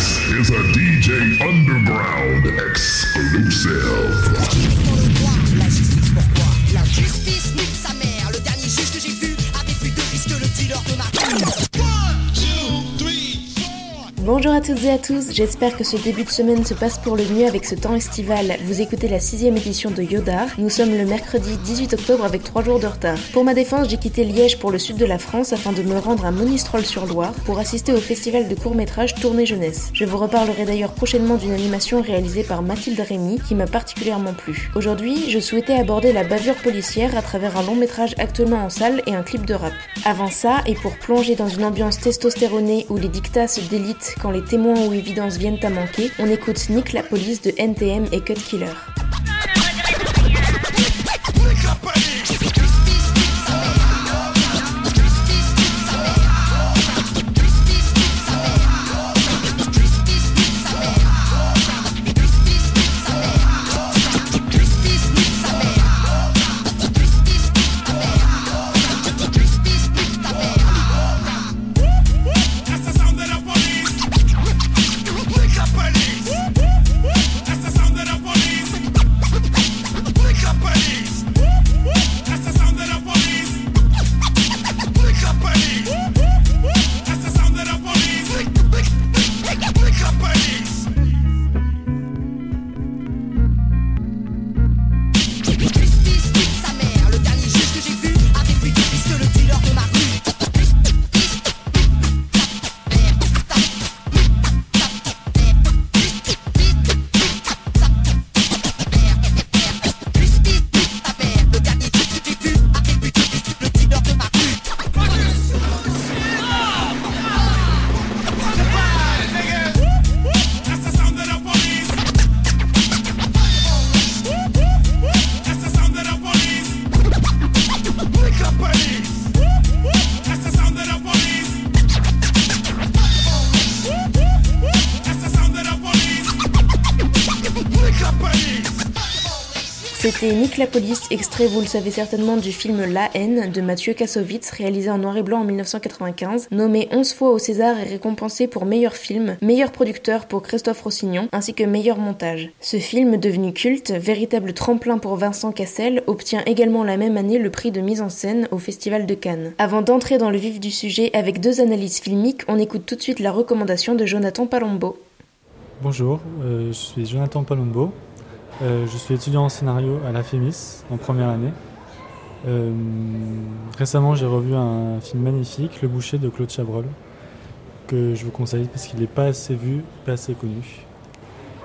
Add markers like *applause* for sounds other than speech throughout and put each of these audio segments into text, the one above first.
This is a DJ Underground exclusive. Bonjour à toutes et à tous, j'espère que ce début de semaine se passe pour le mieux avec ce temps estival. Vous écoutez la sixième édition de Yodar. Nous sommes le mercredi 18 octobre avec 3 jours de retard. Pour ma défense, j'ai quitté Liège pour le sud de la France afin de me rendre à Monistrol-sur-Loire pour assister au festival de court-métrage Tournée Jeunesse. Je vous reparlerai d'ailleurs prochainement d'une animation réalisée par Mathilde Rémy qui m'a particulièrement plu. Aujourd'hui, je souhaitais aborder la bavure policière à travers un long métrage actuellement en salle et un clip de rap. Avant ça, et pour plonger dans une ambiance testostéronée où les dictats se délitent quand les témoins ou évidences viennent à manquer, on écoute Nick la police de NTM et Cut Killer. C'était Nick la police, extrait, vous le savez certainement, du film La haine de Mathieu Kassovitz, réalisé en noir et blanc en 1995, nommé 11 fois au César et récompensé pour meilleur film, meilleur producteur pour Christophe Rossignon, ainsi que meilleur montage. Ce film, devenu culte, véritable tremplin pour Vincent Cassel, obtient également la même année le prix de mise en scène au Festival de Cannes. Avant d'entrer dans le vif du sujet avec deux analyses filmiques, on écoute tout de suite la recommandation de Jonathan Palombo. Bonjour, euh, je suis Jonathan Palombo. Euh, je suis étudiant en scénario à la FEMIS en première année. Euh, récemment, j'ai revu un film magnifique, Le Boucher de Claude Chabrol, que je vous conseille parce qu'il n'est pas assez vu, pas assez connu.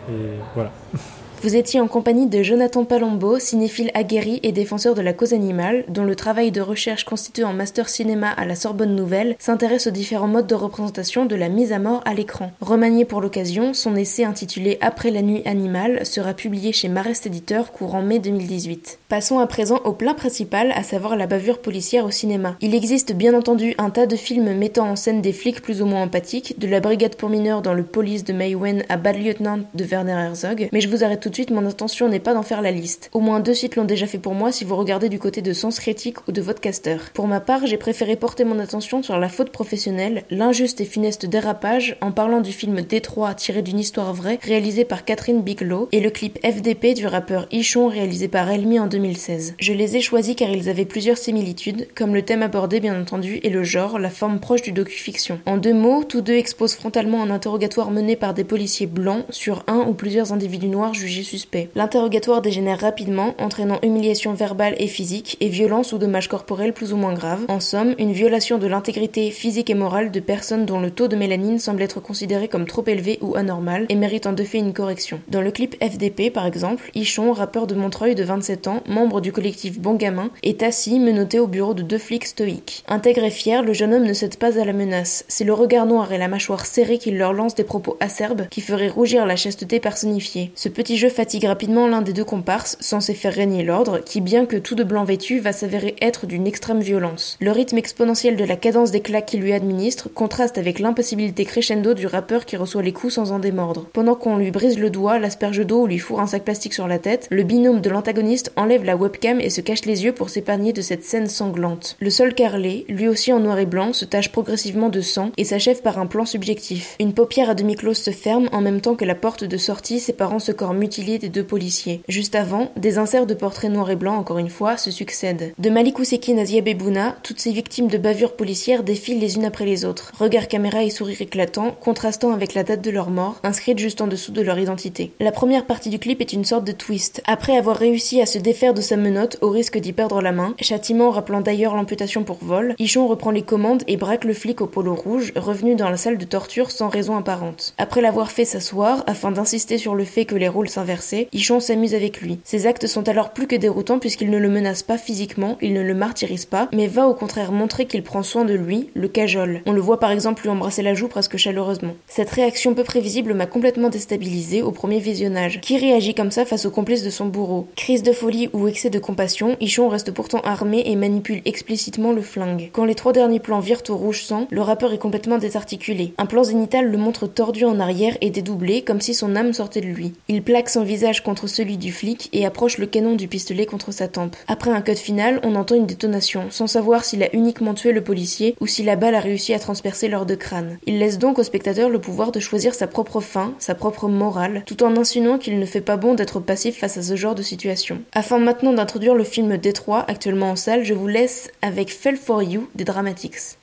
Et voilà. *laughs* Vous étiez en compagnie de Jonathan Palombo, cinéphile aguerri et défenseur de la cause animale, dont le travail de recherche constitué en master cinéma à la Sorbonne Nouvelle s'intéresse aux différents modes de représentation de la mise à mort à l'écran. Remanié pour l'occasion, son essai intitulé Après la nuit animale sera publié chez Marest Éditeur courant mai 2018. Passons à présent au plat principal, à savoir la bavure policière au cinéma. Il existe bien entendu un tas de films mettant en scène des flics plus ou moins empathiques, de la brigade pour mineurs dans le police de May Wen à Bad Lieutenant de Werner Herzog, mais je vous arrête tout de mon intention n'est pas d'en faire la liste. Au moins deux sites l'ont déjà fait pour moi si vous regardez du côté de Sens Critique ou de Vodcaster. Pour ma part, j'ai préféré porter mon attention sur la faute professionnelle, l'injuste et funeste dérapage, en parlant du film Détroit tiré d'une histoire vraie, réalisé par Catherine Bigelow, et le clip FDP du rappeur Ichon réalisé par Elmi en 2016. Je les ai choisis car ils avaient plusieurs similitudes, comme le thème abordé bien entendu et le genre, la forme proche du docu-fiction. En deux mots, tous deux exposent frontalement un interrogatoire mené par des policiers blancs sur un ou plusieurs individus noirs jugés suspect. L'interrogatoire dégénère rapidement, entraînant humiliation verbale et physique et violence ou dommages corporels plus ou moins graves. En somme, une violation de l'intégrité physique et morale de personnes dont le taux de mélanine semble être considéré comme trop élevé ou anormal et mérite en de fait une correction. Dans le clip FDP, par exemple, Ichon, rappeur de Montreuil de 27 ans, membre du collectif Bon Gamin, est assis, menotté au bureau de deux flics stoïques. Intègre et fier, le jeune homme ne cède pas à la menace. C'est le regard noir et la mâchoire serrée qui leur lance des propos acerbes qui feraient rougir la chasteté personnifiée. Ce petit fatigue rapidement l'un des deux comparses, censé faire régner l'ordre, qui bien que tout de blanc vêtu va s'avérer être d'une extrême violence. Le rythme exponentiel de la cadence des claques qu'il lui administre contraste avec l'impossibilité crescendo du rappeur qui reçoit les coups sans en démordre. Pendant qu'on lui brise le doigt, l'asperge d'eau ou lui fourre un sac plastique sur la tête, le binôme de l'antagoniste enlève la webcam et se cache les yeux pour s'épargner de cette scène sanglante. Le sol carrelé, lui aussi en noir et blanc, se tache progressivement de sang et s'achève par un plan subjectif. Une paupière à demi close se ferme en même temps que la porte de sortie séparant ce corps mutilé des deux policiers. Juste avant, des inserts de portraits noirs et blancs, encore une fois, se succèdent. De Malik Oussekine à toutes ces victimes de bavures policières défilent les unes après les autres. Regard caméra et sourire éclatant, contrastant avec la date de leur mort, inscrite juste en dessous de leur identité. La première partie du clip est une sorte de twist. Après avoir réussi à se défaire de sa menotte au risque d'y perdre la main, châtiment rappelant d'ailleurs l'amputation pour vol, Ichon reprend les commandes et braque le flic au polo rouge, revenu dans la salle de torture sans raison apparente. Après l'avoir fait s'asseoir, afin d'insister sur le fait que les rôles s'inversaient, Ichon s'amuse avec lui. Ses actes sont alors plus que déroutants puisqu'il ne le menace pas physiquement, il ne le martyrise pas, mais va au contraire montrer qu'il prend soin de lui, le cajole. On le voit par exemple lui embrasser la joue presque chaleureusement. Cette réaction peu prévisible m'a complètement déstabilisé au premier visionnage. Qui réagit comme ça face aux complices de son bourreau? Crise de folie ou excès de compassion, Ichon reste pourtant armé et manipule explicitement le flingue. Quand les trois derniers plans virent au rouge sang, le rappeur est complètement désarticulé. Un plan zénital le montre tordu en arrière et dédoublé comme si son âme sortait de lui. Il plaque son visage contre celui du flic et approche le canon du pistolet contre sa tempe. Après un cut final, on entend une détonation, sans savoir s'il a uniquement tué le policier ou si la balle a réussi à transpercer leurs deux crânes. Il laisse donc au spectateur le pouvoir de choisir sa propre fin, sa propre morale, tout en insinuant qu'il ne fait pas bon d'être passif face à ce genre de situation. Afin maintenant d'introduire le film Détroit, actuellement en salle, je vous laisse avec Fell for You des Dramatics.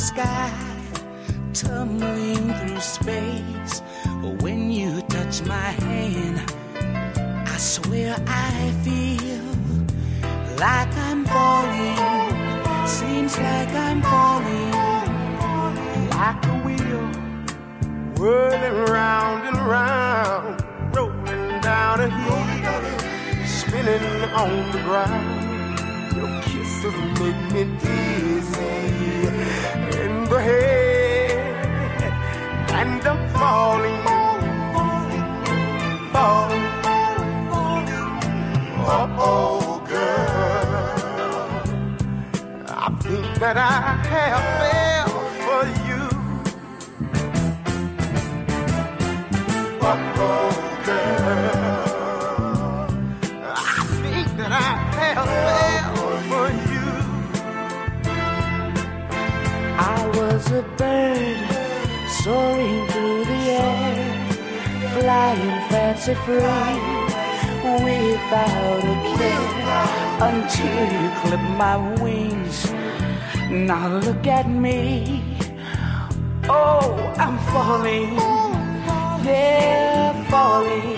Sky, tumbling through space. When you touch my hand, I swear I feel like I'm falling. Seems like I'm falling, like a wheel whirling round and round, rolling down a hill spinning on the ground. Kisses make me dizzy in the head, and I'm falling, falling, falling. oh, oh, girl. I think that I have was a bird soaring through the air, flying fancy free without a care until you clipped my wings. Now look at me. Oh, I'm falling. They're falling.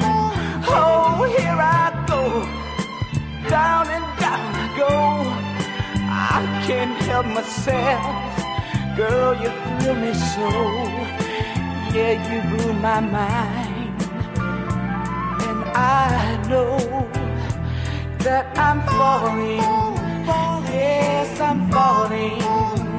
Oh, here I go. Down and down I go. I can't help myself. Girl, you thrill me so. Yeah, you blew my mind. And I know that I'm falling. Yes, I'm falling.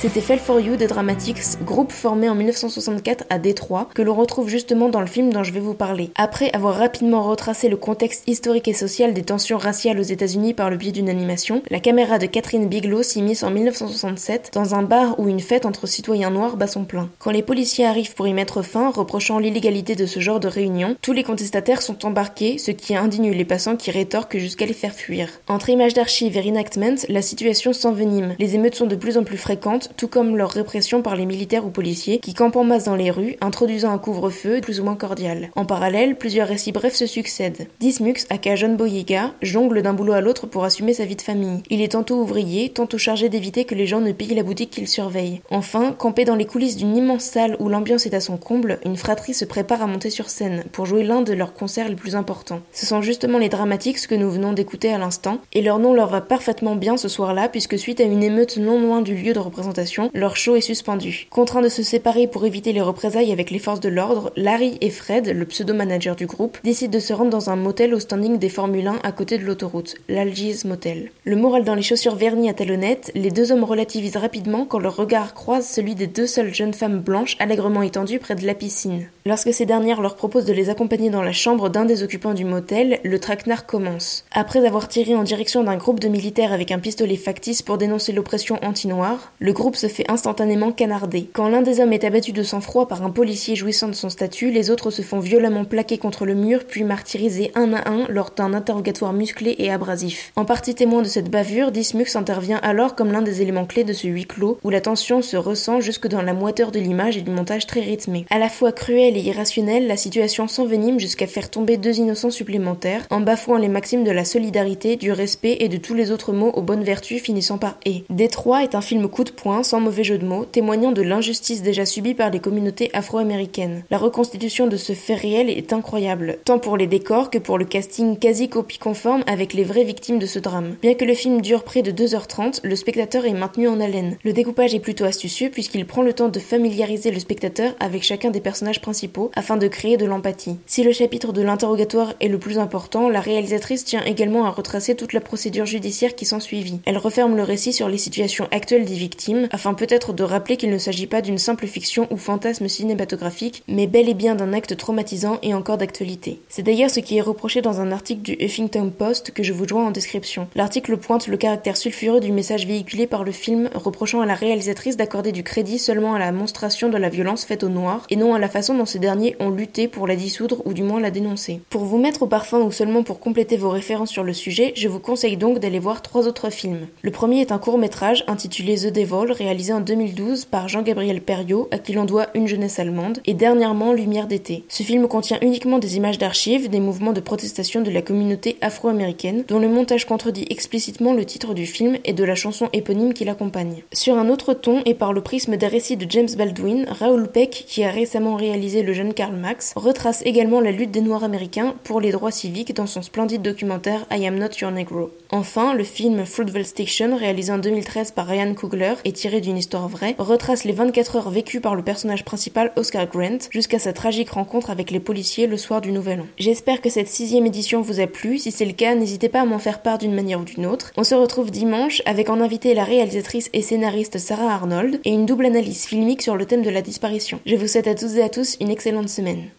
C'était Fell for You des Dramatics, groupe formé en 1964 à Détroit, que l'on retrouve justement dans le film dont je vais vous parler. Après avoir rapidement retracé le contexte historique et social des tensions raciales aux États-Unis par le biais d'une animation, la caméra de Catherine Bigelow s'immisce en 1967 dans un bar où une fête entre citoyens noirs bat son plein. Quand les policiers arrivent pour y mettre fin, reprochant l'illégalité de ce genre de réunion, tous les contestataires sont embarqués, ce qui indigne les passants qui rétorquent jusqu'à les faire fuir. Entre images d'archives et reenactments, la situation s'envenime. Les émeutes sont de plus en plus fréquentes, tout comme leur répression par les militaires ou policiers qui campent en masse dans les rues, introduisant un couvre-feu plus ou moins cordial. En parallèle, plusieurs récits brefs se succèdent. Dismux, aka John Boyega, jongle d'un boulot à l'autre pour assumer sa vie de famille. Il est tantôt ouvrier, tantôt chargé d'éviter que les gens ne pillent la boutique qu'il surveille. Enfin, campé dans les coulisses d'une immense salle où l'ambiance est à son comble, une fratrie se prépare à monter sur scène pour jouer l'un de leurs concerts les plus importants. Ce sont justement les Dramatics que nous venons d'écouter à l'instant, et leur nom leur va parfaitement bien ce soir-là puisque suite à une émeute non loin du lieu de représentation, leur show est suspendu. Contraints de se séparer pour éviter les représailles avec les forces de l'ordre, Larry et Fred, le pseudo-manager du groupe, décident de se rendre dans un motel au standing des Formule 1 à côté de l'autoroute, l'Algiers Motel. Le moral dans les chaussures vernies à talonnettes, les deux hommes relativisent rapidement quand leur regard croise celui des deux seules jeunes femmes blanches allègrement étendues près de la piscine. Lorsque ces dernières leur proposent de les accompagner dans la chambre d'un des occupants du motel, le traquenard commence. Après avoir tiré en direction d'un groupe de militaires avec un pistolet factice pour dénoncer l'oppression anti-noire, le groupe se fait instantanément canarder. Quand l'un des hommes est abattu de sang-froid par un policier jouissant de son statut, les autres se font violemment plaquer contre le mur puis martyrisés un à un lors d'un interrogatoire musclé et abrasif. En partie témoin de cette bavure, Dismux intervient alors comme l'un des éléments clés de ce huis clos où la tension se ressent jusque dans la moiteur de l'image et du montage très rythmé. À la fois cruelle et irrationnelle, la situation s'envenime jusqu'à faire tomber deux innocents supplémentaires en bafouant les maximes de la solidarité, du respect et de tous les autres mots aux bonnes vertus finissant par et. Détroit est un film coup de poing, sans mauvais jeu de mots, témoignant de l'injustice déjà subie par les communautés afro-américaines. La reconstitution de ce fait réel est incroyable, tant pour les décors que pour le casting quasi copie conforme avec les vraies victimes de ce drame. Bien que le film dure près de 2h30, le spectateur est maintenu en haleine. Le découpage est plutôt astucieux puisqu'il prend le temps de familiariser le spectateur avec chacun des personnages principaux afin de créer de l'empathie. Si le chapitre de l'interrogatoire est le plus important, la réalisatrice tient également à retracer toute la procédure judiciaire qui s'ensuivit. Elle referme le récit sur les situations actuelles des victimes afin peut-être de rappeler qu'il ne s'agit pas d'une simple fiction ou fantasme cinématographique, mais bel et bien d'un acte traumatisant et encore d'actualité. C'est d'ailleurs ce qui est reproché dans un article du Huffington Post que je vous joins en description. L'article pointe le caractère sulfureux du message véhiculé par le film, reprochant à la réalisatrice d'accorder du crédit seulement à la monstration de la violence faite aux Noirs et non à la façon dont ces derniers ont lutté pour la dissoudre ou du moins la dénoncer. Pour vous mettre au parfum ou seulement pour compléter vos références sur le sujet, je vous conseille donc d'aller voir trois autres films. Le premier est un court métrage intitulé The Devil, réalisé en 2012 par Jean-Gabriel Perriot, à qui l'on doit Une jeunesse allemande, et dernièrement Lumière d'été. Ce film contient uniquement des images d'archives, des mouvements de protestation de la communauté afro-américaine, dont le montage contredit explicitement le titre du film et de la chanson éponyme qui l'accompagne. Sur un autre ton et par le prisme des récits de James Baldwin, Raoul Peck, qui a récemment réalisé Le jeune Karl Marx, retrace également la lutte des Noirs américains pour les droits civiques dans son splendide documentaire I Am Not Your Negro. Enfin, le film Fruitvale Station, réalisé en 2013 par Ryan Coogler et tiré d'une histoire vraie, retrace les 24 heures vécues par le personnage principal Oscar Grant jusqu'à sa tragique rencontre avec les policiers le soir du Nouvel An. J'espère que cette sixième édition vous a plu. Si c'est le cas, n'hésitez pas à m'en faire part d'une manière ou d'une autre. On se retrouve dimanche avec en invité la réalisatrice et scénariste Sarah Arnold et une double analyse filmique sur le thème de la disparition. Je vous souhaite à toutes et à tous une excellente semaine.